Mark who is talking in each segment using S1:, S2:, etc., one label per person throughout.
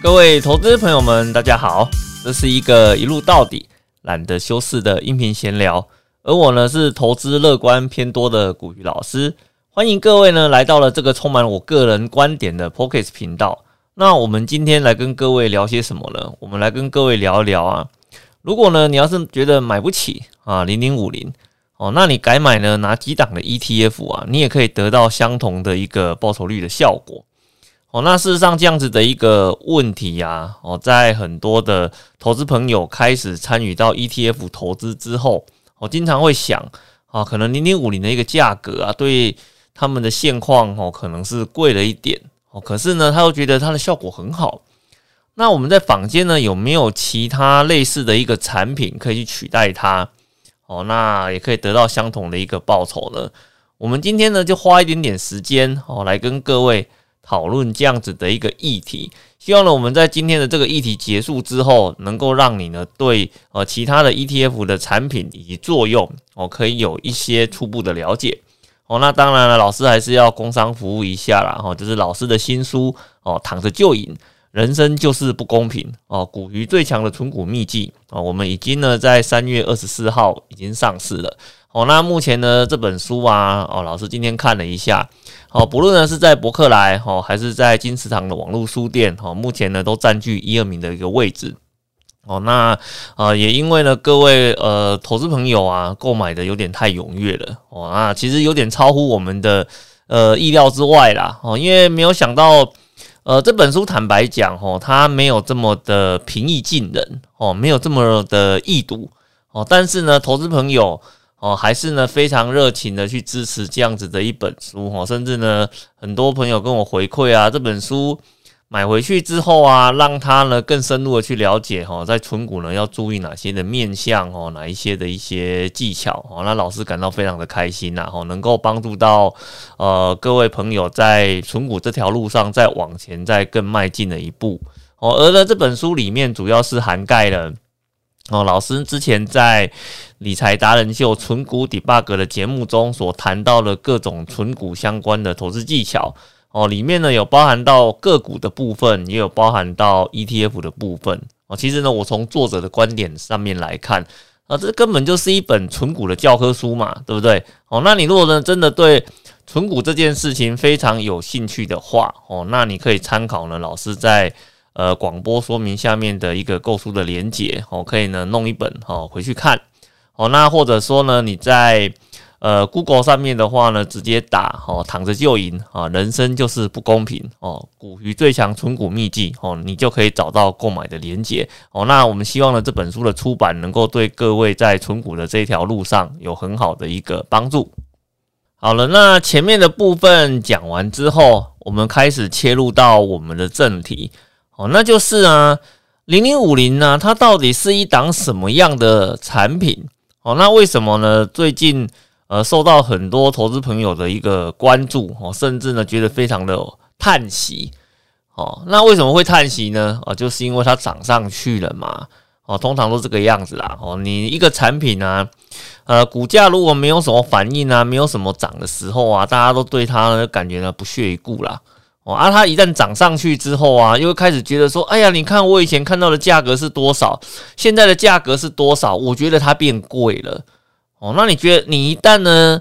S1: 各位投资朋友们，大家好，这是一个一路到底、懒得修饰的音频闲聊。而我呢是投资乐观偏多的古鱼老师，欢迎各位呢来到了这个充满我个人观点的 Pockets 频道。那我们今天来跟各位聊些什么呢？我们来跟各位聊一聊啊。如果呢你要是觉得买不起啊零零五零哦，那你改买呢拿几档的 ETF 啊，你也可以得到相同的一个报酬率的效果。哦，那事实上这样子的一个问题呀，哦，在很多的投资朋友开始参与到 ETF 投资之后，我经常会想啊，可能零零五零的一个价格啊，对他们的现况哦，可能是贵了一点哦，可是呢，他又觉得它的效果很好。那我们在坊间呢，有没有其他类似的一个产品可以去取代它？哦，那也可以得到相同的一个报酬呢？我们今天呢，就花一点点时间哦，来跟各位。讨论这样子的一个议题，希望呢我们在今天的这个议题结束之后，能够让你呢对呃其他的 ETF 的产品以及作用哦，可以有一些初步的了解哦。那当然了，老师还是要工商服务一下啦，哦，就是老师的新书哦，躺着就赢，人生就是不公平哦，股鱼最强的存股秘籍哦，我们已经呢在三月二十四号已经上市了哦。那目前呢这本书啊哦，老师今天看了一下。好，不论呢是在博客来哈，还是在金池堂的网络书店哈，目前呢都占据一二名的一个位置。哦，那呃也因为呢各位呃投资朋友啊购买的有点太踊跃了哦，那其实有点超乎我们的呃意料之外啦哦，因为没有想到呃这本书坦白讲哦，它没有这么的平易近人哦，没有这么的易读哦，但是呢投资朋友。哦，还是呢非常热情的去支持这样子的一本书哦，甚至呢很多朋友跟我回馈啊，这本书买回去之后啊，让他呢更深入的去了解哈，在存股呢要注意哪些的面向哦，哪一些的一些技巧哦，那老师感到非常的开心呐哈，能够帮助到呃各位朋友在存股这条路上再往前再更迈进了一步哦，而呢这本书里面主要是涵盖了。哦，老师之前在理财达人秀存股 debug 的节目中所谈到的各种存股相关的投资技巧，哦，里面呢有包含到个股的部分，也有包含到 ETF 的部分。哦，其实呢，我从作者的观点上面来看，啊，这根本就是一本存股的教科书嘛，对不对？哦，那你如果呢真的对存股这件事情非常有兴趣的话，哦，那你可以参考呢老师在。呃，广播说明下面的一个购书的连接，哦，可以呢弄一本哦回去看，哦，那或者说呢你在呃 Google 上面的话呢，直接打哦躺着就赢啊，人生就是不公平哦，股鱼最强存股秘籍哦，你就可以找到购买的连接哦。那我们希望呢这本书的出版能够对各位在存股的这条路上有很好的一个帮助。好了，那前面的部分讲完之后，我们开始切入到我们的正题。哦，那就是啊，零零五零呢，它到底是一档什么样的产品？哦，那为什么呢？最近呃，受到很多投资朋友的一个关注，哦，甚至呢，觉得非常的叹息。哦，那为什么会叹息呢？哦，就是因为它涨上去了嘛。哦，通常都这个样子啦。哦，你一个产品呢，呃，股价如果没有什么反应啊，没有什么涨的时候啊，大家都对它感觉呢不屑一顾啦。哦，而它一旦涨上去之后啊，又开始觉得说，哎呀，你看我以前看到的价格是多少，现在的价格是多少？我觉得它变贵了。哦，那你觉得你一旦呢，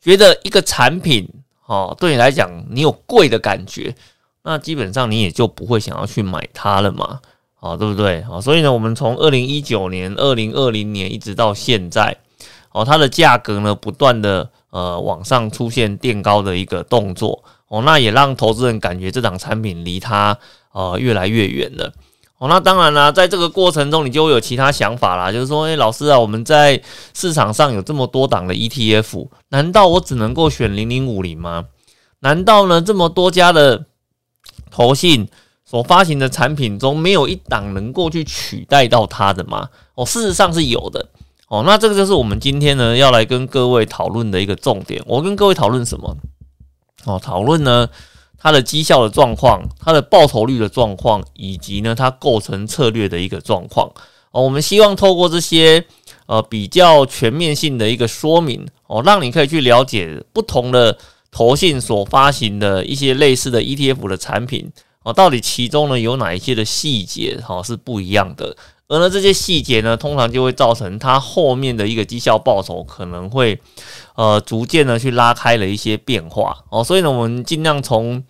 S1: 觉得一个产品，哦，对你来讲你有贵的感觉，那基本上你也就不会想要去买它了嘛，哦，对不对？哦，所以呢，我们从二零一九年、二零二零年一直到现在，哦，它的价格呢不断的呃往上出现垫高的一个动作。哦，那也让投资人感觉这档产品离他呃越来越远了。哦，那当然啦，在这个过程中，你就会有其他想法啦，就是说，诶，老师啊，我们在市场上有这么多档的 ETF，难道我只能够选零零五零吗？难道呢这么多家的投信所发行的产品中，没有一档能够去取代到它的吗？哦，事实上是有的。哦，那这个就是我们今天呢要来跟各位讨论的一个重点。我跟各位讨论什么？哦，讨论呢，它的绩效的状况，它的报酬率的状况，以及呢，它构成策略的一个状况。哦，我们希望透过这些呃比较全面性的一个说明，哦，让你可以去了解不同的投信所发行的一些类似的 ETF 的产品，哦，到底其中呢有哪一些的细节哈是不一样的？而呢这些细节呢，通常就会造成它后面的一个绩效报酬可能会呃逐渐的去拉开了一些变化哦。所以呢，我们尽量从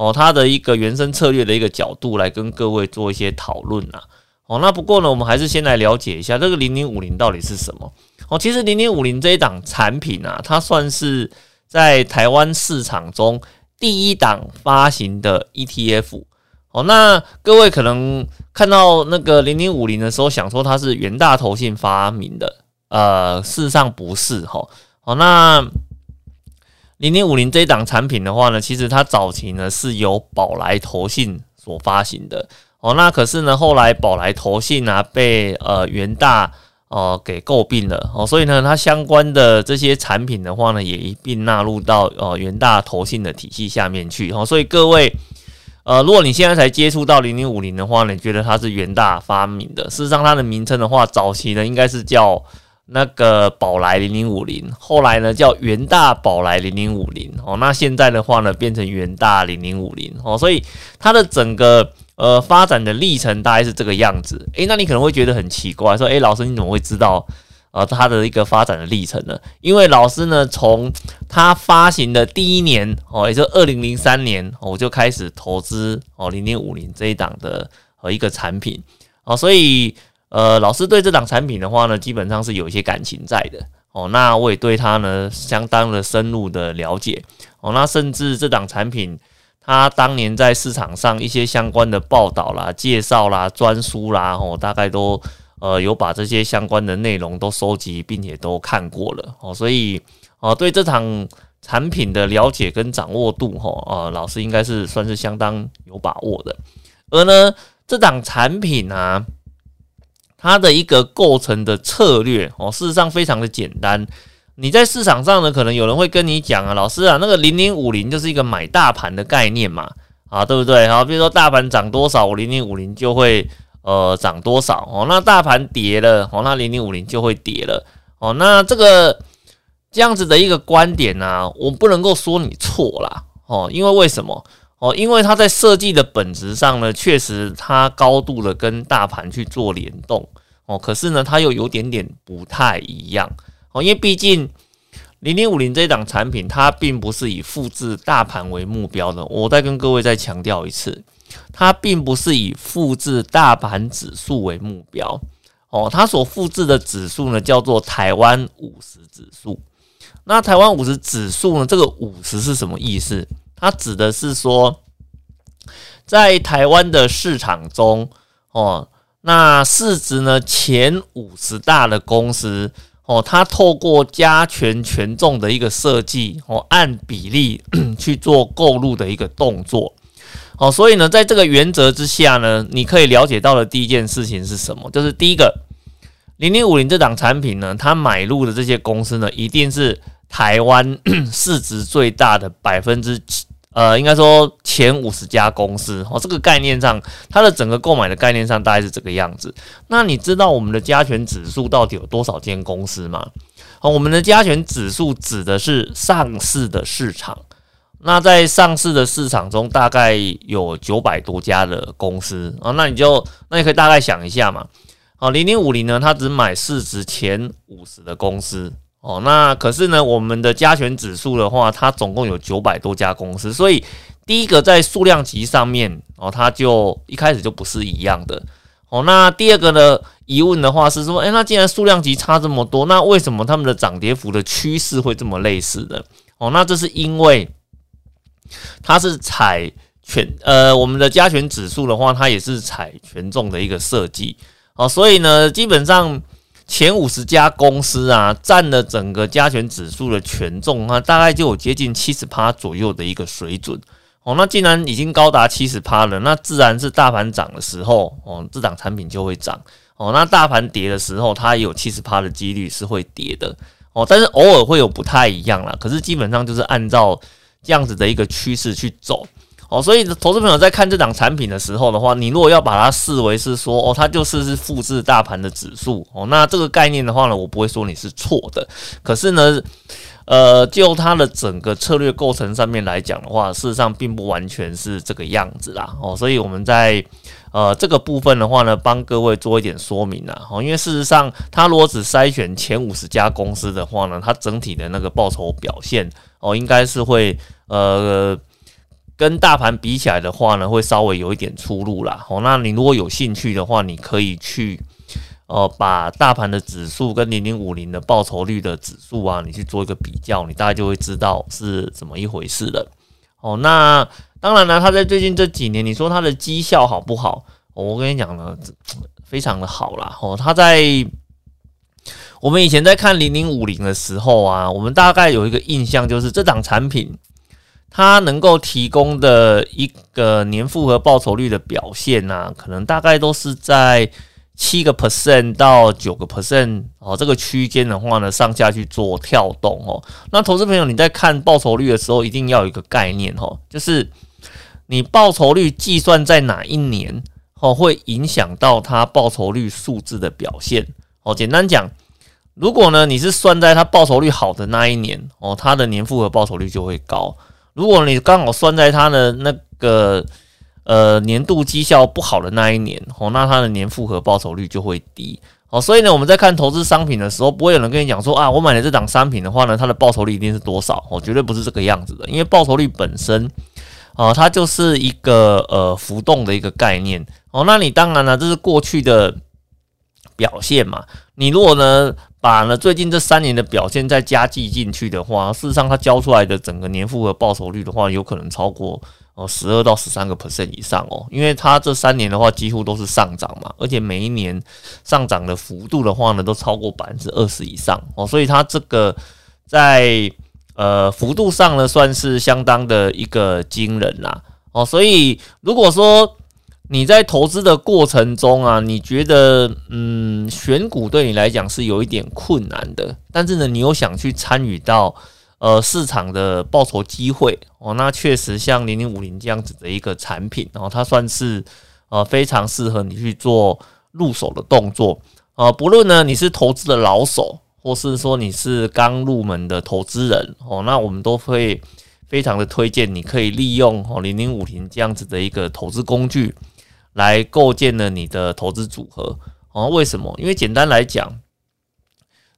S1: 哦它的一个原生策略的一个角度来跟各位做一些讨论啊。哦，那不过呢，我们还是先来了解一下这个零零五零到底是什么哦。其实零零五零这一档产品啊，它算是在台湾市场中。第一档发行的 ETF 哦，那各位可能看到那个零零五零的时候，想说它是元大投信发明的，呃，事实上不是哈。哦，那零零五零这一档产品的话呢，其实它早期呢是由宝来投信所发行的哦，那可是呢后来宝来投信啊被呃元大。哦，给诟病了哦，所以呢，它相关的这些产品的话呢，也一并纳入到呃元大投信的体系下面去哦。所以各位，呃，如果你现在才接触到零零五零的话呢，你觉得它是元大发明的？事实上，它的名称的话，早期呢应该是叫那个宝来零零五零，后来呢叫元大宝来零零五零哦。那现在的话呢，变成元大零零五零哦。所以它的整个。呃，发展的历程大概是这个样子。诶，那你可能会觉得很奇怪，说，诶，老师你怎么会知道呃它的一个发展的历程呢？因为老师呢，从它发行的第一年哦，也就二零零三年，我就开始投资哦零零五零这一档的呃一个产品哦，所以呃，老师对这档产品的话呢，基本上是有一些感情在的哦。那我也对它呢相当的深入的了解哦。那甚至这档产品。他当年在市场上一些相关的报道啦、介绍啦、专书啦，哦，大概都呃有把这些相关的内容都收集，并且都看过了哦，所以哦对这场产品的了解跟掌握度，哈，呃，老师应该是算是相当有把握的。而呢，这档产品啊，它的一个构成的策略哦，事实上非常的简单。你在市场上呢，可能有人会跟你讲啊，老师啊，那个零零五零就是一个买大盘的概念嘛，啊，对不对？好，比如说大盘涨多少，我零零五零就会呃涨多少哦。那大盘跌了，哦，那零零五零就会跌了哦。那这个这样子的一个观点呢，我不能够说你错啦哦，因为为什么哦？因为它在设计的本质上呢，确实它高度的跟大盘去做联动哦，可是呢，它又有点点不太一样。哦，因为毕竟零零五零这档产品，它并不是以复制大盘为目标的。我再跟各位再强调一次，它并不是以复制大盘指数为目标。哦，它所复制的指数呢，叫做台湾五十指数。那台湾五十指数呢，这个五十是什么意思？它指的是说，在台湾的市场中，哦，那市值呢前五十大的公司。哦，它透过加权权重的一个设计，哦，按比例 去做购入的一个动作，哦，所以呢，在这个原则之下呢，你可以了解到的第一件事情是什么？就是第一个，零零五零这档产品呢，它买入的这些公司呢，一定是台湾 市值最大的百分之。呃，应该说前五十家公司哦，这个概念上，它的整个购买的概念上大概是这个样子。那你知道我们的加权指数到底有多少间公司吗？哦，我们的加权指数指的是上市的市场。那在上市的市场中，大概有九百多家的公司啊。那你就那你可以大概想一下嘛。好，零零五零呢，它只买市值前五十的公司。哦，那可是呢，我们的加权指数的话，它总共有九百多家公司，所以第一个在数量级上面哦，它就一开始就不是一样的。哦，那第二个呢疑问的话是说，诶，那既然数量级差这么多，那为什么他们的涨跌幅的趋势会这么类似的？哦，那这是因为它是采权，呃，我们的加权指数的话，它也是采权重的一个设计。哦，所以呢，基本上。前五十家公司啊，占了整个加权指数的权重啊，大概就有接近七十趴左右的一个水准哦。那既然已经高达七十趴了，那自然是大盘涨的时候哦，这档产品就会涨哦。那大盘跌的时候，它也有七十趴的几率是会跌的哦。但是偶尔会有不太一样啦，可是基本上就是按照这样子的一个趋势去走。哦，所以投资朋友在看这档产品的时候的话，你如果要把它视为是说，哦，它就是是复制大盘的指数，哦，那这个概念的话呢，我不会说你是错的。可是呢，呃，就它的整个策略构成上面来讲的话，事实上并不完全是这个样子啦。哦，所以我们在呃这个部分的话呢，帮各位做一点说明啦。哦，因为事实上，它如果只筛选前五十家公司的话呢，它整体的那个报酬表现哦，应该是会呃跟大盘比起来的话呢，会稍微有一点出入啦。哦，那你如果有兴趣的话，你可以去。哦，把大盘的指数跟零零五零的报酬率的指数啊，你去做一个比较，你大概就会知道是怎么一回事了。哦，那当然了，它在最近这几年，你说它的绩效好不好？我跟你讲呢，非常的好啦。哦，它在我们以前在看零零五零的时候啊，我们大概有一个印象，就是这档产品它能够提供的一个年复合报酬率的表现呢，可能大概都是在。七个 percent 到九个 percent 哦，这个区间的话呢，上下去做跳动哦。那投资朋友，你在看报酬率的时候，一定要有一个概念哦，就是你报酬率计算在哪一年哦，会影响到它报酬率数字的表现哦。简单讲，如果呢你是算在它报酬率好的那一年哦，它的年复合报酬率就会高；如果你刚好算在它的那个。呃，年度绩效不好的那一年，哦，那它的年复合报酬率就会低，哦，所以呢，我们在看投资商品的时候，不会有人跟你讲说啊，我买了这档商品的话呢，它的报酬率一定是多少，哦，绝对不是这个样子的，因为报酬率本身，啊，它就是一个呃浮动的一个概念，哦，那你当然了，这是过去的表现嘛，你如果呢把呢最近这三年的表现再加计进去的话，事实上它交出来的整个年复合报酬率的话，有可能超过。哦，十二到十三个 percent 以上哦，因为它这三年的话几乎都是上涨嘛，而且每一年上涨的幅度的话呢，都超过百分之二十以上哦，所以它这个在呃幅度上呢，算是相当的一个惊人啦哦，所以如果说你在投资的过程中啊，你觉得嗯选股对你来讲是有一点困难的，但是呢，你又想去参与到。呃，市场的报酬机会哦，那确实像零零五零这样子的一个产品，然后它算是呃非常适合你去做入手的动作呃，不论呢你是投资的老手，或是说你是刚入门的投资人哦，那我们都会非常的推荐你可以利用哦零零五零这样子的一个投资工具来构建了你的投资组合哦。为什么？因为简单来讲。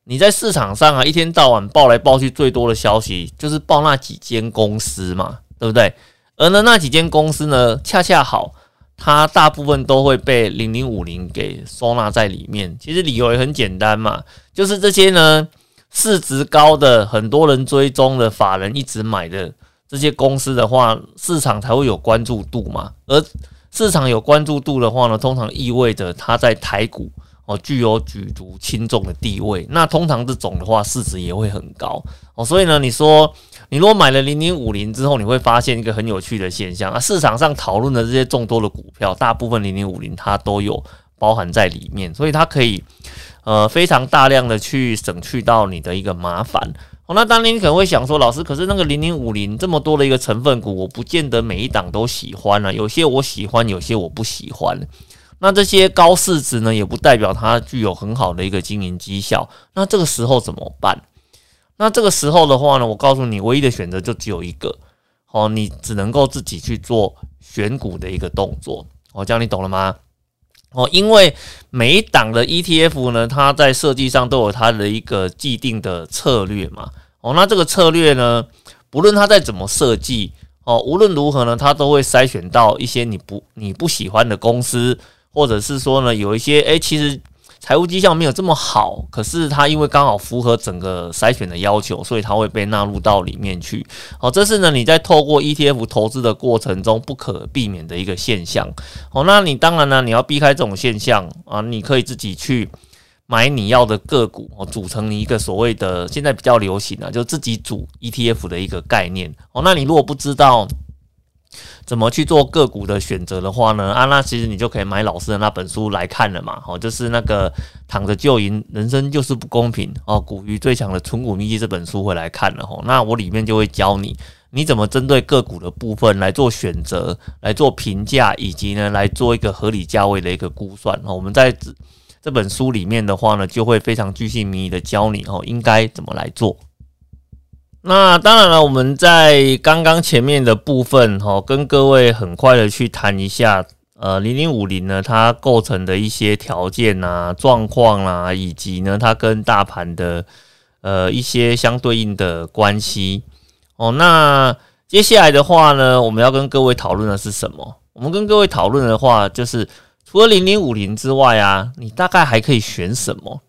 S1: 你在市场上啊，一天到晚报来报去，最多的消息就是报那几间公司嘛，对不对？而呢，那几间公司呢，恰恰好，它大部分都会被零零五零给收纳在里面。其实理由也很简单嘛，就是这些呢，市值高的、很多人追踪的、法人一直买的这些公司的话，市场才会有关注度嘛。而市场有关注度的话呢，通常意味着它在台股。哦，具有举足轻重的地位。那通常这种的话，市值也会很高哦。所以呢，你说你如果买了零零五零之后，你会发现一个很有趣的现象啊。市场上讨论的这些众多的股票，大部分零零五零它都有包含在里面，所以它可以呃非常大量的去省去到你的一个麻烦。那当年你可能会想说，老师，可是那个零零五零这么多的一个成分股，我不见得每一档都喜欢啊。有些我喜欢，有些我不喜欢。那这些高市值呢，也不代表它具有很好的一个经营绩效。那这个时候怎么办？那这个时候的话呢，我告诉你，唯一的选择就只有一个，哦，你只能够自己去做选股的一个动作。哦，这样你懂了吗？哦，因为每一档的 ETF 呢，它在设计上都有它的一个既定的策略嘛。哦，那这个策略呢，不论它再怎么设计，哦，无论如何呢，它都会筛选到一些你不你不喜欢的公司。或者是说呢，有一些诶，其实财务绩效没有这么好，可是它因为刚好符合整个筛选的要求，所以它会被纳入到里面去。哦，这是呢你在透过 ETF 投资的过程中不可避免的一个现象。哦，那你当然呢你要避开这种现象啊，你可以自己去买你要的个股哦，组成一个所谓的现在比较流行的就自己组 ETF 的一个概念。哦，那你如果不知道。怎么去做个股的选择的话呢？啊，那其实你就可以买老师的那本书来看了嘛。哦，就是那个躺着就赢，人生就是不公平哦。股鱼最强的存股秘籍这本书会来看了。哦，那我里面就会教你，你怎么针对个股的部分来做选择、来做评价，以及呢来做一个合理价位的一个估算。哦，我们在这本书里面的话呢，就会非常具细迷的教你哦，应该怎么来做。那当然了，我们在刚刚前面的部分哈，跟各位很快的去谈一下，呃，零零五零呢，它构成的一些条件啊、状况啦，以及呢，它跟大盘的呃一些相对应的关系哦。那接下来的话呢，我们要跟各位讨论的是什么？我们跟各位讨论的话，就是除了零零五零之外啊，你大概还可以选什么？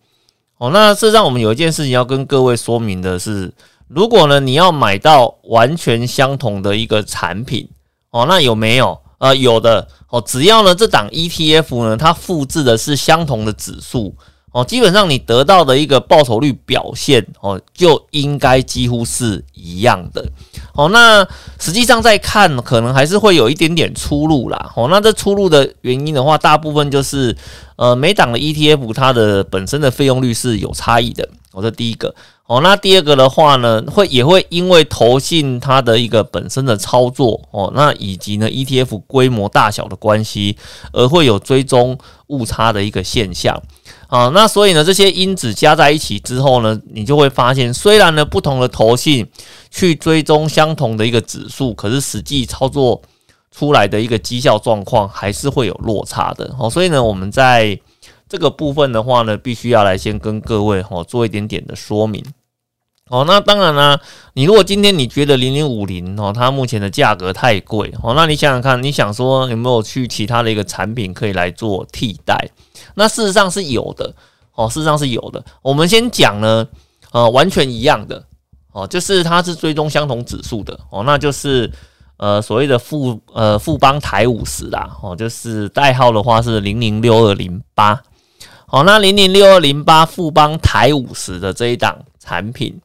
S1: 哦，那事实上，我们有一件事情要跟各位说明的是。如果呢，你要买到完全相同的一个产品哦，那有没有？呃，有的哦。只要呢，这档 ETF 呢，它复制的是相同的指数哦，基本上你得到的一个报酬率表现哦，就应该几乎是一样的哦。那实际上在看，可能还是会有一点点出入啦。哦，那这出入的原因的话，大部分就是呃，每档的 ETF 它的本身的费用率是有差异的。我这第一个。哦，那第二个的话呢，会也会因为投信它的一个本身的操作哦，那以及呢 ETF 规模大小的关系，而会有追踪误差的一个现象啊。那所以呢，这些因子加在一起之后呢，你就会发现，虽然呢不同的头信去追踪相同的一个指数，可是实际操作出来的一个绩效状况还是会有落差的哦。所以呢，我们在这个部分的话呢，必须要来先跟各位哈做一点点的说明。哦，那当然啦，你如果今天你觉得零零五零哦，它目前的价格太贵哦，那你想想看，你想说有没有去其他的一个产品可以来做替代？那事实上是有的哦，事实上是有的。我们先讲呢，呃，完全一样的哦，就是它是追踪相同指数的哦，那就是呃所谓的富呃富邦台五十啦哦，就是代号的话是零零六二零八。哦，那零零六二零八富邦台五十的这一档产品，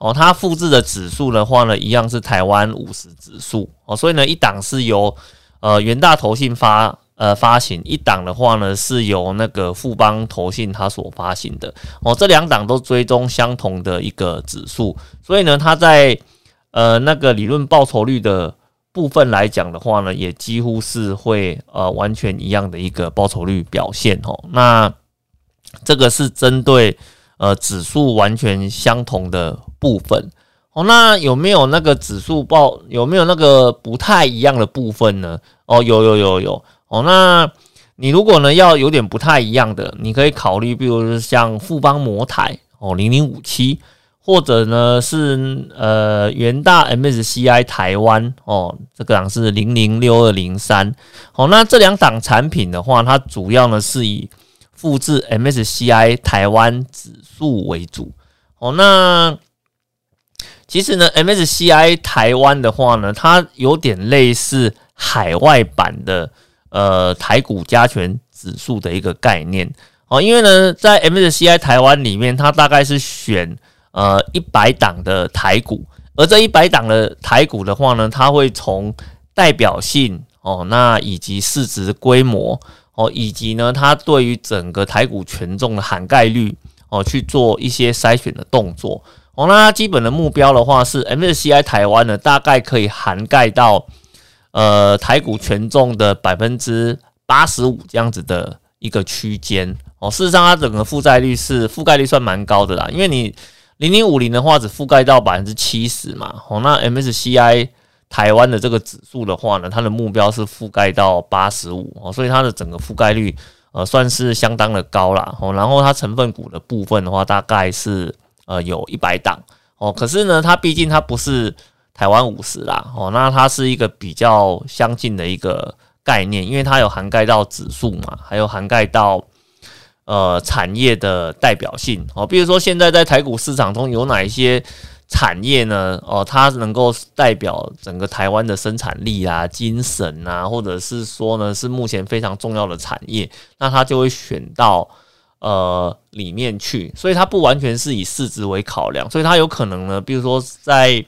S1: 哦，它复制的指数的话呢，一样是台湾五十指数。哦，所以呢，一档是由呃元大投信发呃发行，一档的话呢是由那个富邦投信它所发行的。哦，这两档都追踪相同的一个指数，所以呢，它在呃那个理论报酬率的部分来讲的话呢，也几乎是会呃完全一样的一个报酬率表现哦，那。这个是针对呃指数完全相同的部分。哦，那有没有那个指数报有没有那个不太一样的部分呢？哦，有有有有。哦，那你如果呢要有点不太一样的，你可以考虑，比如像富邦摩台哦零零五七，或者呢是呃元大 MSCI 台湾哦，这个档是零零六二零三。哦，那这两档产品的话，它主要呢是以复制 MSCI 台湾指数为主。哦，那其实呢，MSCI 台湾的话呢，它有点类似海外版的呃台股加权指数的一个概念哦，因为呢，在 MSCI 台湾里面，它大概是选呃一百档的台股，而这一百档的台股的话呢，它会从代表性哦，那以及市值规模。哦，以及呢，它对于整个台股权重的涵盖率哦，去做一些筛选的动作。哦，那它基本的目标的话是 MSCI 台湾呢，大概可以涵盖到呃台股权重的百分之八十五这样子的一个区间。哦，事实上它整个负债率是覆盖率算蛮高的啦，因为你零零五零的话只覆盖到百分之七十嘛。哦，那 MSCI 台湾的这个指数的话呢，它的目标是覆盖到八十五哦，所以它的整个覆盖率呃算是相当的高啦哦。然后它成分股的部分的话，大概是呃有一百档哦。可是呢，它毕竟它不是台湾五十啦哦，那它是一个比较相近的一个概念，因为它有涵盖到指数嘛，还有涵盖到呃产业的代表性哦。比如说现在在台股市场中有哪一些？产业呢？哦，它能够代表整个台湾的生产力啊、精神啊，或者是说呢，是目前非常重要的产业，那它就会选到呃里面去。所以它不完全是以市值为考量，所以它有可能呢，比如说在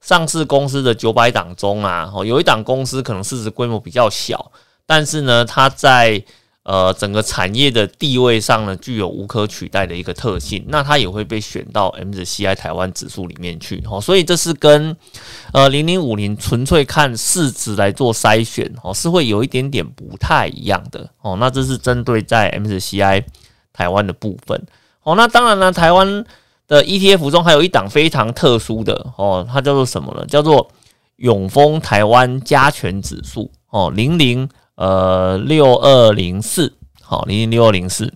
S1: 上市公司的九百档中啊，哦，有一档公司可能市值规模比较小，但是呢，它在呃，整个产业的地位上呢，具有无可取代的一个特性，那它也会被选到 MSCI 台湾指数里面去哦，所以这是跟呃零零五零纯粹看市值来做筛选哦，是会有一点点不太一样的哦。那这是针对在 MSCI 台湾的部分哦。那当然呢，台湾的 ETF 中还有一档非常特殊的哦，它叫做什么呢？叫做永丰台湾加权指数哦，零零呃六二零四，好，零零六二零四，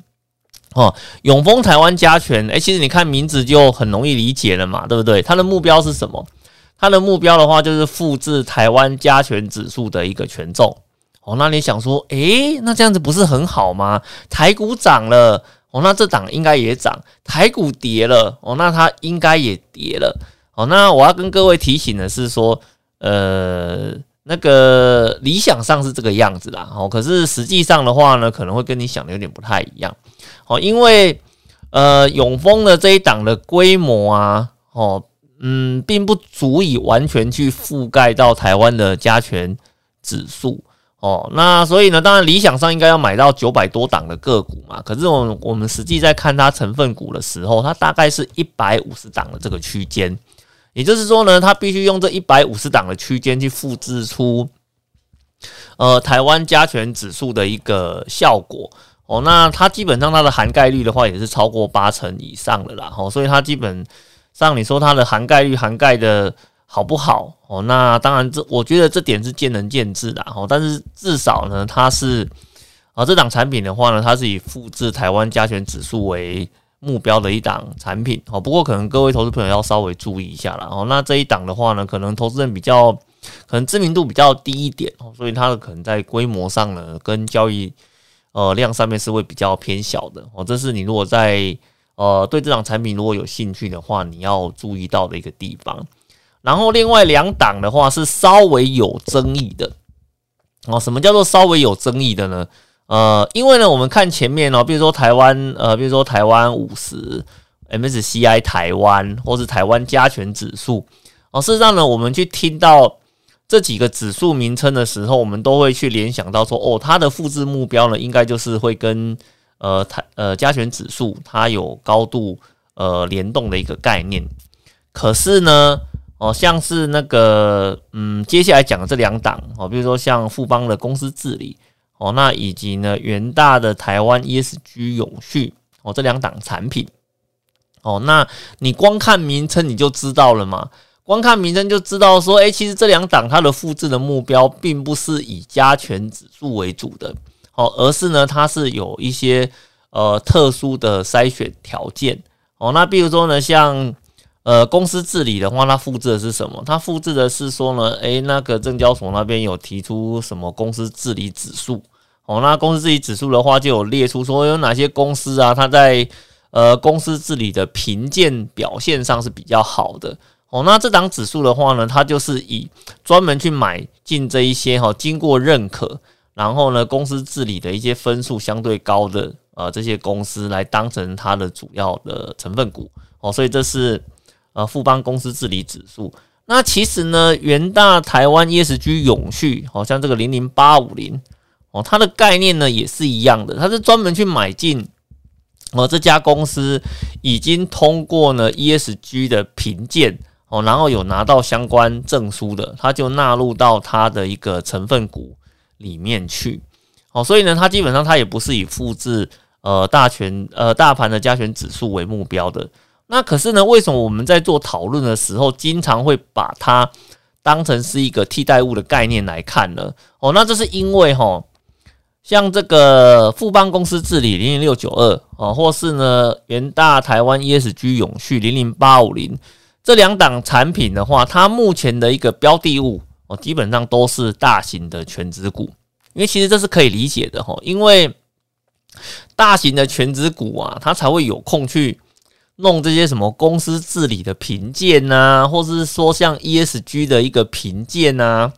S1: 哦，永丰台湾加权，哎，其实你看名字就很容易理解了嘛，对不对？它的目标是什么？它的目标的话就是复制台湾加权指数的一个权重哦。那你想说，诶，那这样子不是很好吗？台股涨了。哦，那这档应该也涨，台股跌了，哦，那它应该也跌了，哦，那我要跟各位提醒的是说，呃，那个理想上是这个样子啦，哦，可是实际上的话呢，可能会跟你想的有点不太一样，哦，因为呃，永丰的这一档的规模啊，哦，嗯，并不足以完全去覆盖到台湾的加权指数。哦，那所以呢，当然理想上应该要买到九百多档的个股嘛。可是我我们实际在看它成分股的时候，它大概是一百五十档的这个区间，也就是说呢，它必须用这一百五十档的区间去复制出呃台湾加权指数的一个效果。哦，那它基本上它的涵盖率的话也是超过八成以上的啦。哦，所以它基本上你说它的涵盖率涵盖的。好不好哦？那当然，这我觉得这点是见仁见智的哦。但是至少呢，它是啊，这档产品的话呢，它是以复制台湾加权指数为目标的一档产品哦。不过可能各位投资朋友要稍微注意一下了哦。那这一档的话呢，可能投资人比较可能知名度比较低一点哦，所以它的可能在规模上呢，跟交易呃量上面是会比较偏小的哦。这是你如果在呃对这档产品如果有兴趣的话，你要注意到的一个地方。然后另外两档的话是稍微有争议的哦。什么叫做稍微有争议的呢？呃，因为呢，我们看前面哦，比如说台湾，呃，比如说台湾五十 MSCI 台湾，或是台湾加权指数哦。事实上呢，我们去听到这几个指数名称的时候，我们都会去联想到说，哦，它的复制目标呢，应该就是会跟呃台呃加权指数它有高度呃联动的一个概念。可是呢？哦，像是那个，嗯，接下来讲的这两档哦，比如说像富邦的公司治理哦，那以及呢元大的台湾 ESG 永续哦，这两档产品哦，那你光看名称你就知道了嘛？光看名称就知道说，诶，其实这两档它的复制的目标并不是以加权指数为主的哦，而是呢它是有一些呃特殊的筛选条件哦，那比如说呢像。呃，公司治理的话，它复制的是什么？它复制的是说呢，诶，那个证交所那边有提出什么公司治理指数？哦，那公司治理指数的话，就有列出说有哪些公司啊，它在呃公司治理的评鉴表现上是比较好的。哦，那这档指数的话呢，它就是以专门去买进这一些哈，经过认可，然后呢，公司治理的一些分数相对高的呃这些公司来当成它的主要的成分股。哦，所以这是。呃，富邦公司治理指数，那其实呢，元大台湾 ESG 永续，好像这个零零八五零哦，它的概念呢也是一样的，它是专门去买进哦这家公司已经通过呢 ESG 的评鉴哦，然后有拿到相关证书的，它就纳入到它的一个成分股里面去哦，所以呢，它基本上它也不是以复制呃大权呃大盘的加权指数为目标的。那可是呢？为什么我们在做讨论的时候，经常会把它当成是一个替代物的概念来看呢？哦，那这是因为哈，像这个富邦公司治理零零六九二哦，或是呢元大台湾 ESG 永续零零八五零这两档产品的话，它目前的一个标的物哦，基本上都是大型的全值股，因为其实这是可以理解的哈，因为大型的全值股啊，它才会有空去。弄这些什么公司治理的评鉴呐，或是说像 ESG 的一个评鉴呐，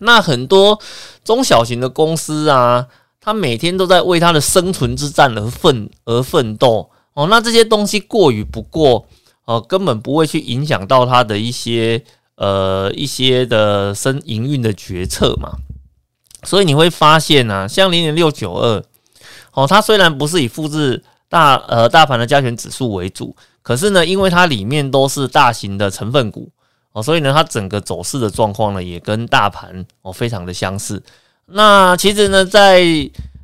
S1: 那很多中小型的公司啊，他每天都在为他的生存之战而奋而奋斗哦。那这些东西过与不过哦，根本不会去影响到他的一些呃一些的生营运的决策嘛。所以你会发现啊，像零零六九二哦，它虽然不是以复制。大呃大盘的加权指数为主，可是呢，因为它里面都是大型的成分股哦，所以呢，它整个走势的状况呢，也跟大盘哦非常的相似。那其实呢，在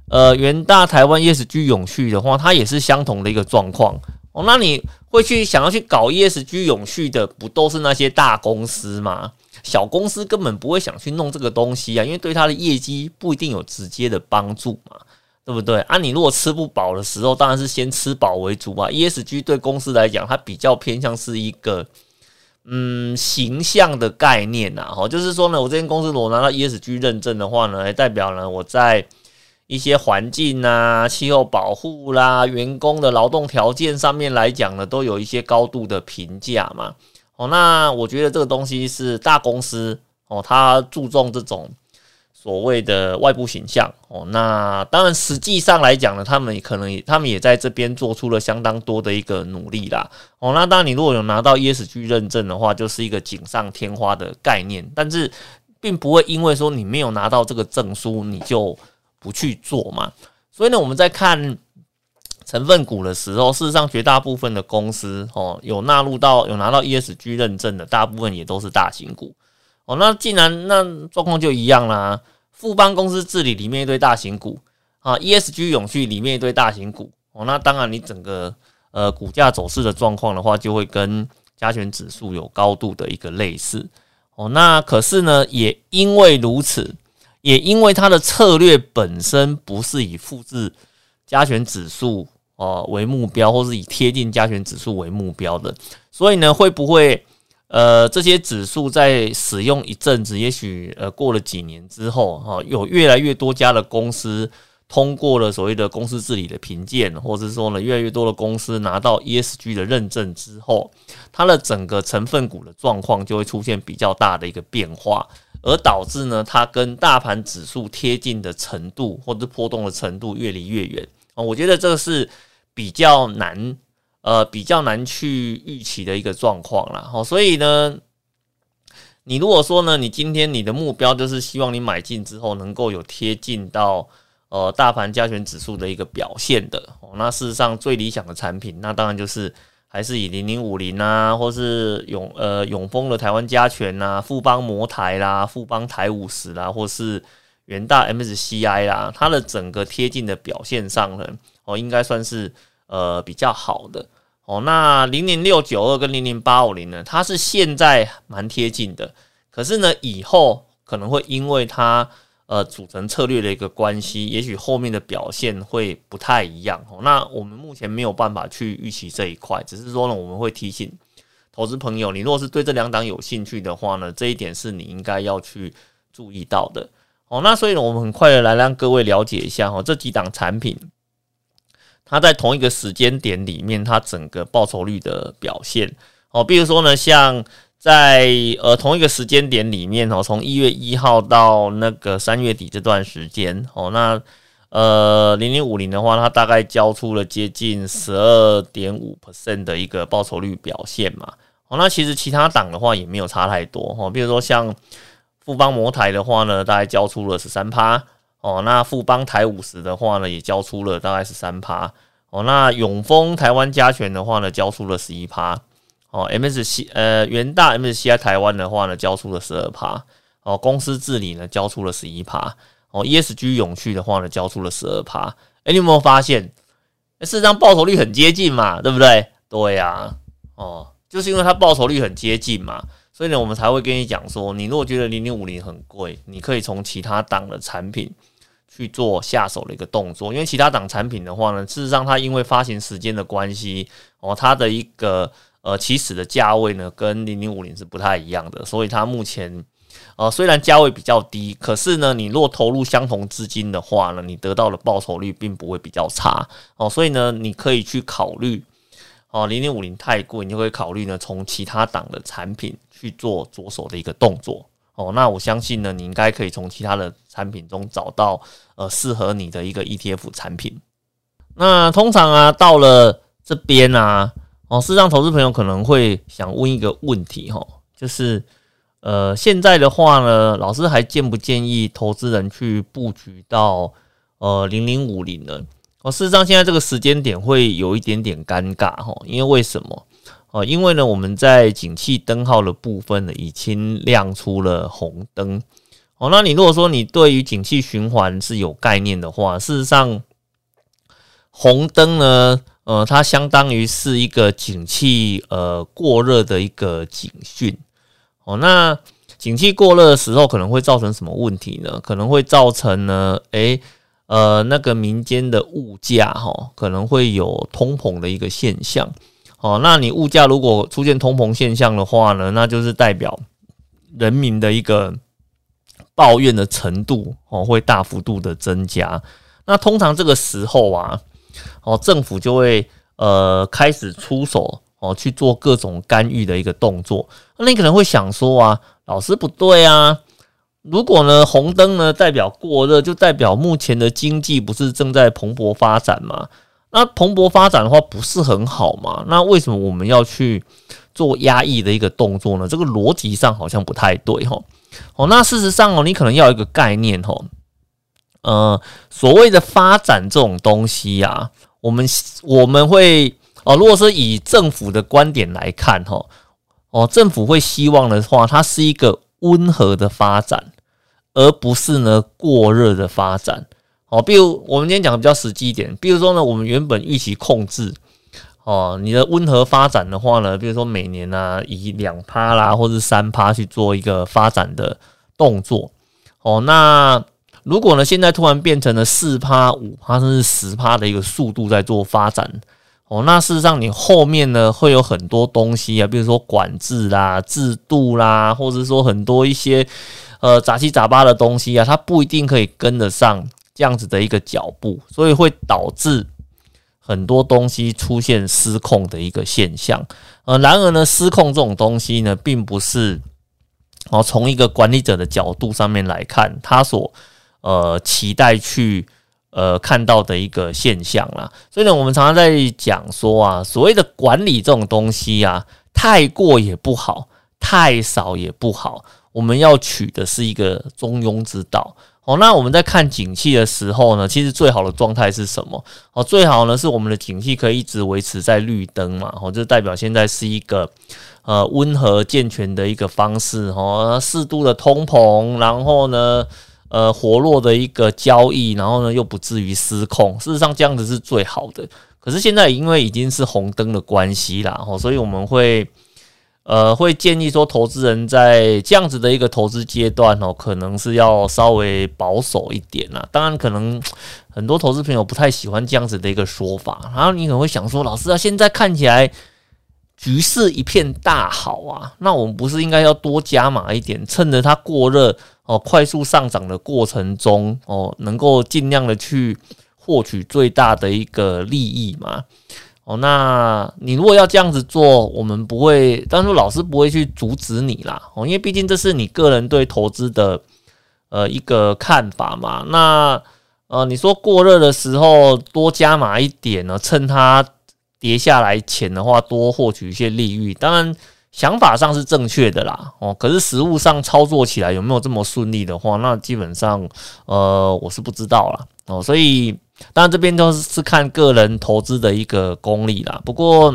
S1: 呃元大台湾 ESG 永续的话，它也是相同的一个状况哦，那你会去想要去搞 ESG 永续的，不都是那些大公司吗？小公司根本不会想去弄这个东西啊，因为对它的业绩不一定有直接的帮助嘛，对不对？啊，你如果吃不饱的时候，当然是先吃饱为主啊。ESG 对公司来讲，它比较偏向是一个嗯形象的概念呐，哦，就是说呢，我这间公司如果拿到 ESG 认证的话呢，代表呢我在一些环境啊、气候保护啦、员工的劳动条件上面来讲呢，都有一些高度的评价嘛。哦，那我觉得这个东西是大公司哦，它注重这种所谓的外部形象哦。那当然，实际上来讲呢，他们可能他们也在这边做出了相当多的一个努力啦。哦，那当然，你如果有拿到 ESG 认证的话，就是一个锦上添花的概念，但是并不会因为说你没有拿到这个证书，你就不去做嘛。所以呢，我们在看。成分股的时候，事实上绝大部分的公司哦，有纳入到有拿到 ESG 认证的，大部分也都是大型股哦。那既然那状况就一样啦，富邦公司治理里面一堆大型股啊，ESG 永续里面一堆大型股哦，那当然你整个呃股价走势的状况的话，就会跟加权指数有高度的一个类似哦。那可是呢，也因为如此，也因为它的策略本身不是以复制。加权指数哦为目标，或是以贴近加权指数为目标的，所以呢，会不会呃这些指数在使用一阵子，也许呃过了几年之后，哈，有越来越多家的公司通过了所谓的公司治理的评鉴，或者说呢，越来越多的公司拿到 ESG 的认证之后，它的整个成分股的状况就会出现比较大的一个变化，而导致呢，它跟大盘指数贴近的程度，或者波动的程度越离越远。哦，我觉得这个是比较难，呃，比较难去预期的一个状况啦。哦，所以呢，你如果说呢，你今天你的目标就是希望你买进之后能够有贴近到呃大盘加权指数的一个表现的，哦，那事实上最理想的产品，那当然就是还是以零零五零啊，或是永呃永丰的台湾加权呐，富邦摩台啦，富邦台五十啦，或是。元大 MSCI 啦，它的整个贴近的表现上呢，哦，应该算是呃比较好的哦。那零零六九二跟零零八五零呢，它是现在蛮贴近的，可是呢，以后可能会因为它呃组成策略的一个关系，也许后面的表现会不太一样哦。那我们目前没有办法去预期这一块，只是说呢，我们会提醒投资朋友，你如果是对这两档有兴趣的话呢，这一点是你应该要去注意到的。哦，那所以呢，我们很快的来让各位了解一下哈，这几档产品，它在同一个时间点里面，它整个报酬率的表现。哦，比如说呢，像在呃同一个时间点里面哦，从一月一号到那个三月底这段时间，哦，那呃零零五零的话，它大概交出了接近十二点五 percent 的一个报酬率表现嘛。哦，那其实其他档的话也没有差太多哈，比如说像。富邦摩台的话呢，大概交出了十三趴哦。那富邦台五十的话呢，也交出了大概是三趴哦。那永丰台湾加权的话呢，交出了十一趴哦。MSC 呃元大 MSCI 台湾的话呢，交出了十二趴哦。公司治理呢，交出了十一趴哦。ESG 永续的话呢，交出了十二趴。哎，你有没有发现，事实上报酬率很接近嘛，对不对？对呀，哦，就是因为它报酬率很接近嘛。所以呢，我们才会跟你讲说，你如果觉得零零五零很贵，你可以从其他档的产品去做下手的一个动作。因为其他档产品的话呢，事实上它因为发行时间的关系，哦，它的一个呃起始的价位呢，跟零零五零是不太一样的。所以它目前呃虽然价位比较低，可是呢，你若投入相同资金的话呢，你得到的报酬率并不会比较差哦。所以呢，你可以去考虑。哦，零零五零太贵，你就会考虑呢，从其他档的产品去做着手的一个动作。哦，那我相信呢，你应该可以从其他的产品中找到呃适合你的一个 ETF 产品。那通常啊，到了这边啊，哦，事实上投资朋友可能会想问一个问题哈，就是呃，现在的话呢，老师还建不建议投资人去布局到呃零零五零呢？哦，事实上，现在这个时间点会有一点点尴尬哈，因为为什么？哦，因为呢，我们在景气灯号的部分呢，已经亮出了红灯。哦，那你如果说你对于景气循环是有概念的话，事实上，红灯呢，呃，它相当于是一个景气呃过热的一个警讯哦。那景气过热的时候，可能会造成什么问题呢？可能会造成呢，诶，呃，那个民间的物价哈，可能会有通膨的一个现象。哦，那你物价如果出现通膨现象的话呢，那就是代表人民的一个抱怨的程度哦，会大幅度的增加。那通常这个时候啊。哦，政府就会呃开始出手哦，去做各种干预的一个动作。那你可能会想说啊，老师不对啊。如果呢红灯呢代表过热，就代表目前的经济不是正在蓬勃发展吗？那蓬勃发展的话不是很好嘛？那为什么我们要去做压抑的一个动作呢？这个逻辑上好像不太对哈。哦，那事实上哦，你可能要一个概念哈。呃，所谓的发展这种东西呀，我们我们会哦，如果说以政府的观点来看，哈，哦，政府会希望的话，它是一个温和的发展，而不是呢过热的发展。哦，比如我们今天讲的比较实际一点，比如说呢，我们原本预期控制，哦，你的温和发展的话呢，比如说每年呢以两趴啦，或者三趴去做一个发展的动作，哦，那。如果呢，现在突然变成了四趴、五趴甚至十趴的一个速度在做发展哦，那事实上你后面呢会有很多东西啊，比如说管制啦、制度啦，或者说很多一些呃杂七杂八的东西啊，它不一定可以跟得上这样子的一个脚步，所以会导致很多东西出现失控的一个现象。呃，然而呢，失控这种东西呢，并不是哦从一个管理者的角度上面来看，他所呃，期待去呃看到的一个现象啦。所以呢，我们常常在讲说啊，所谓的管理这种东西啊，太过也不好，太少也不好，我们要取的是一个中庸之道。哦，那我们在看景气的时候呢，其实最好的状态是什么？哦，最好呢是我们的景气可以一直维持在绿灯嘛，哦，就代表现在是一个呃温和健全的一个方式，哦，适度的通膨，然后呢。呃，活络的一个交易，然后呢又不至于失控。事实上，这样子是最好的。可是现在因为已经是红灯的关系啦，哦，所以我们会呃会建议说，投资人在这样子的一个投资阶段哦，可能是要稍微保守一点啦。当然，可能很多投资朋友不太喜欢这样子的一个说法。然后你可能会想说，老师啊，现在看起来局势一片大好啊，那我们不是应该要多加码一点，趁着它过热？哦，快速上涨的过程中，哦，能够尽量的去获取最大的一个利益嘛？哦，那你如果要这样子做，我们不会，但是老师不会去阻止你啦。哦，因为毕竟这是你个人对投资的呃一个看法嘛。那呃，你说过热的时候多加码一点呢，趁它跌下来前的话，多获取一些利益，当然。想法上是正确的啦，哦，可是实物上操作起来有没有这么顺利的话，那基本上，呃，我是不知道啦。哦，所以当然这边都是看个人投资的一个功力啦。不过，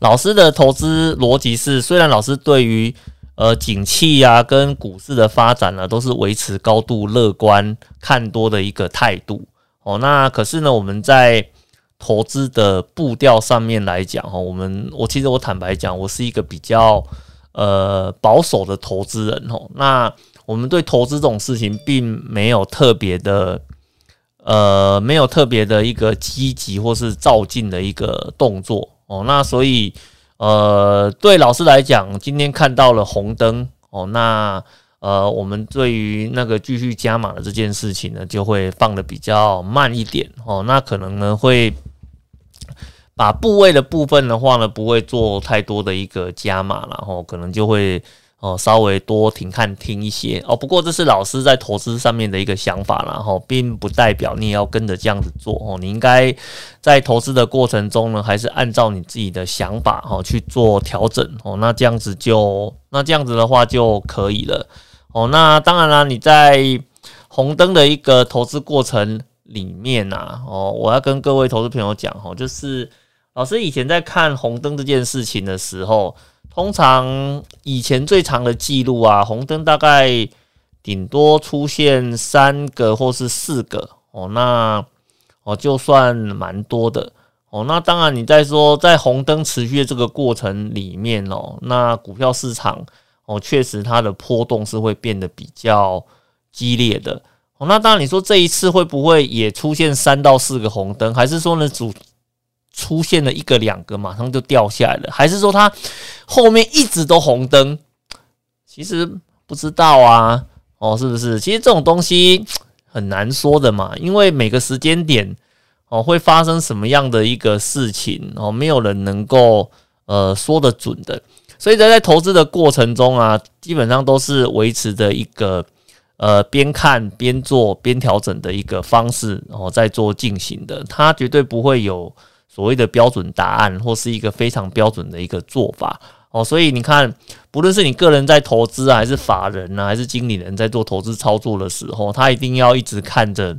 S1: 老师的投资逻辑是，虽然老师对于呃景气呀跟股市的发展呢，都是维持高度乐观看多的一个态度，哦，那可是呢，我们在投资的步调上面来讲，哈，我们我其实我坦白讲，我是一个比较呃保守的投资人，哦。那我们对投资这种事情，并没有特别的呃，没有特别的一个积极或是照进的一个动作，哦。那所以呃，对老师来讲，今天看到了红灯，哦，那呃，我们对于那个继续加码的这件事情呢，就会放的比较慢一点，哦。那可能呢会。把部位的部分的话呢，不会做太多的一个加码，然后可能就会哦稍微多停看听一些哦。不过这是老师在投资上面的一个想法，然后并不代表你也要跟着这样子做哦。你应该在投资的过程中呢，还是按照你自己的想法哦去做调整哦。那这样子就那这样子的话就可以了哦。那当然啦，你在红灯的一个投资过程里面呐哦，我要跟各位投资朋友讲哦，就是。老师以前在看红灯这件事情的时候，通常以前最长的记录啊，红灯大概顶多出现三个或是四个哦，那哦就算蛮多的哦，那当然你在说在红灯持续的这个过程里面哦，那股票市场哦，确实它的波动是会变得比较激烈的。哦，那当然你说这一次会不会也出现三到四个红灯，还是说呢主出现了一个两个马上就掉下来了，还是说它后面一直都红灯？其实不知道啊，哦，是不是？其实这种东西很难说的嘛，因为每个时间点。哦，会发生什么样的一个事情哦？没有人能够呃说得准的，所以在在投资的过程中啊，基本上都是维持着一个呃边看边做边调整的一个方式，然后在做进行的。它绝对不会有所谓的标准答案，或是一个非常标准的一个做法哦。所以你看，不论是你个人在投资啊，还是法人啊，还是经理人在做投资操作的时候，他一定要一直看着。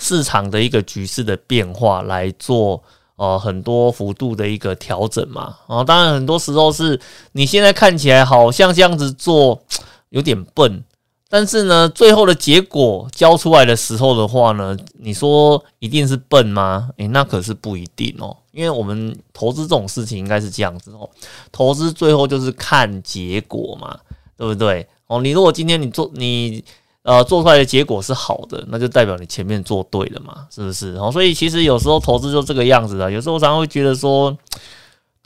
S1: 市场的一个局势的变化来做，呃，很多幅度的一个调整嘛。哦，当然很多时候是你现在看起来好像这样子做有点笨，但是呢，最后的结果交出来的时候的话呢，你说一定是笨吗？诶，那可是不一定哦。因为我们投资这种事情应该是这样子哦，投资最后就是看结果嘛，对不对？哦，你如果今天你做你。呃，做出来的结果是好的，那就代表你前面做对了嘛，是不是？哦，所以其实有时候投资就这个样子啊。有时候常常会觉得说，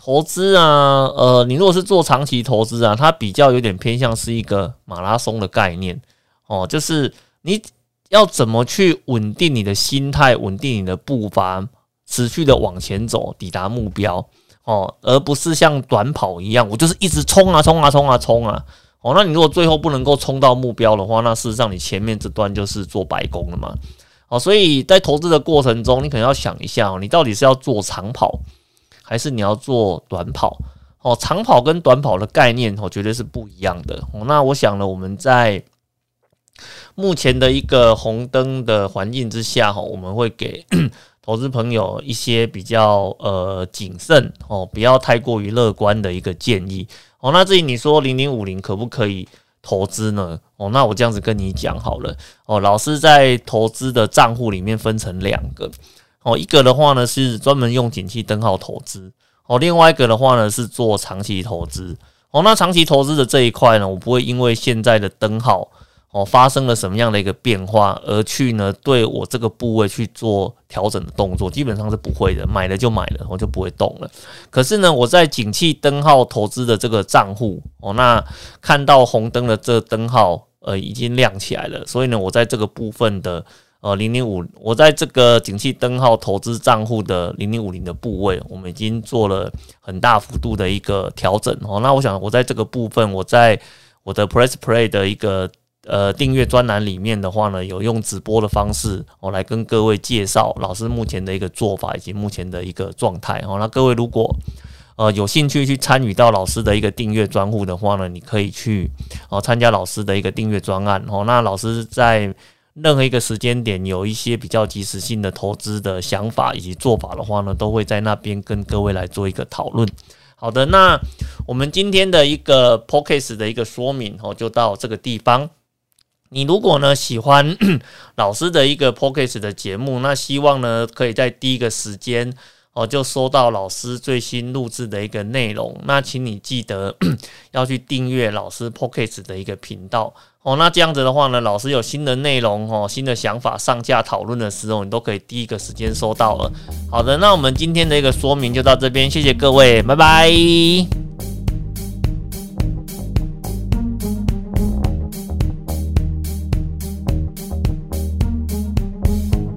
S1: 投资啊，呃，你如果是做长期投资啊，它比较有点偏向是一个马拉松的概念哦，就是你要怎么去稳定你的心态，稳定你的步伐，持续的往前走，抵达目标哦，而不是像短跑一样，我就是一直冲啊冲啊冲啊冲啊。哦，那你如果最后不能够冲到目标的话，那事实上你前面这段就是做白工了嘛？哦，所以在投资的过程中，你可能要想一下哦，你到底是要做长跑，还是你要做短跑？哦，长跑跟短跑的概念哦，绝对是不一样的。哦，那我想呢，我们在目前的一个红灯的环境之下，哈，我们会给 投资朋友一些比较呃谨慎哦，不要太过于乐观的一个建议。哦，那至于你说零零五零可不可以投资呢？哦，那我这样子跟你讲好了。哦，老师在投资的账户里面分成两个。哦，一个的话呢是专门用景气灯号投资。哦，另外一个的话呢是做长期投资。哦，那长期投资的这一块呢，我不会因为现在的灯号。哦，发生了什么样的一个变化，而去呢对我这个部位去做调整的动作，基本上是不会的，买了就买了，我就不会动了。可是呢，我在景气灯号投资的这个账户，哦，那看到红灯的这灯号，呃，已经亮起来了，所以呢，我在这个部分的呃零零五，我在这个景气灯号投资账户的零零五零的部位，我们已经做了很大幅度的一个调整哦。那我想，我在这个部分，我在我的 Press Play 的一个。呃，订阅专栏里面的话呢，有用直播的方式，我来跟各位介绍老师目前的一个做法以及目前的一个状态。哦，那各位如果呃有兴趣去参与到老师的一个订阅专户的话呢，你可以去哦参加老师的一个订阅专案。哦，那老师在任何一个时间点有一些比较及时性的投资的想法以及做法的话呢，都会在那边跟各位来做一个讨论。好的，那我们今天的一个 p o c a s t 的一个说明哦，就到这个地方。你如果呢喜欢 老师的一个 p o c k e t 的节目，那希望呢可以在第一个时间哦就收到老师最新录制的一个内容。那请你记得 要去订阅老师 p o c k e t 的一个频道哦。那这样子的话呢，老师有新的内容哦、新的想法上架讨论的时候，你都可以第一个时间收到了。好的，那我们今天的一个说明就到这边，谢谢各位，拜拜。